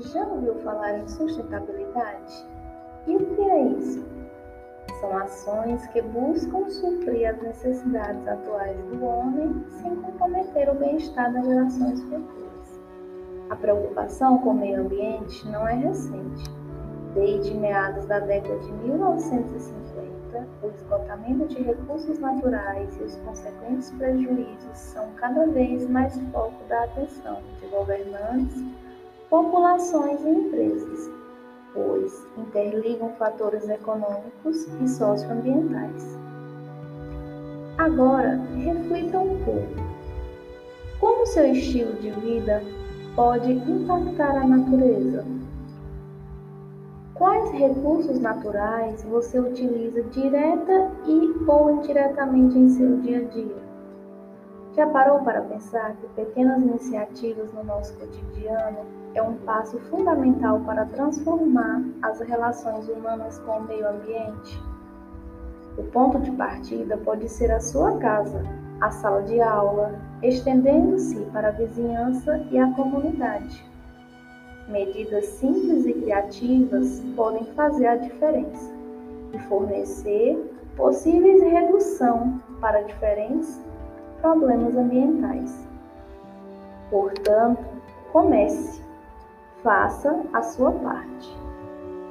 Já ouviu falar em sustentabilidade? E o que é isso? São ações que buscam suprir as necessidades atuais do homem sem comprometer o bem-estar das gerações futuras. A preocupação com o meio ambiente não é recente. Desde meados da década de 1950, o esgotamento de recursos naturais e os consequentes prejuízos são cada vez mais foco da atenção de governantes populações e empresas, pois interligam fatores econômicos e socioambientais. Agora, reflita um pouco. Como seu estilo de vida pode impactar a natureza? Quais recursos naturais você utiliza direta e ou indiretamente em seu dia a dia? Já parou para pensar que pequenas iniciativas no nosso cotidiano é um passo fundamental para transformar as relações humanas com o meio ambiente? O ponto de partida pode ser a sua casa, a sala de aula, estendendo-se para a vizinhança e a comunidade. Medidas simples e criativas podem fazer a diferença e fornecer possíveis redução para diferentes problemas ambientais. Portanto, comece, faça a sua parte.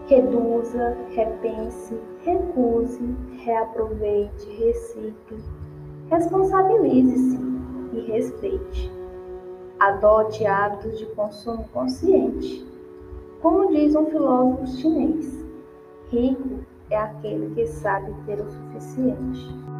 Reduza, repense, recuse, reaproveite, recicle, responsabilize-se e respeite. Adote hábitos de consumo consciente. Como diz um filósofo chinês, rico é aquele que sabe ter o suficiente.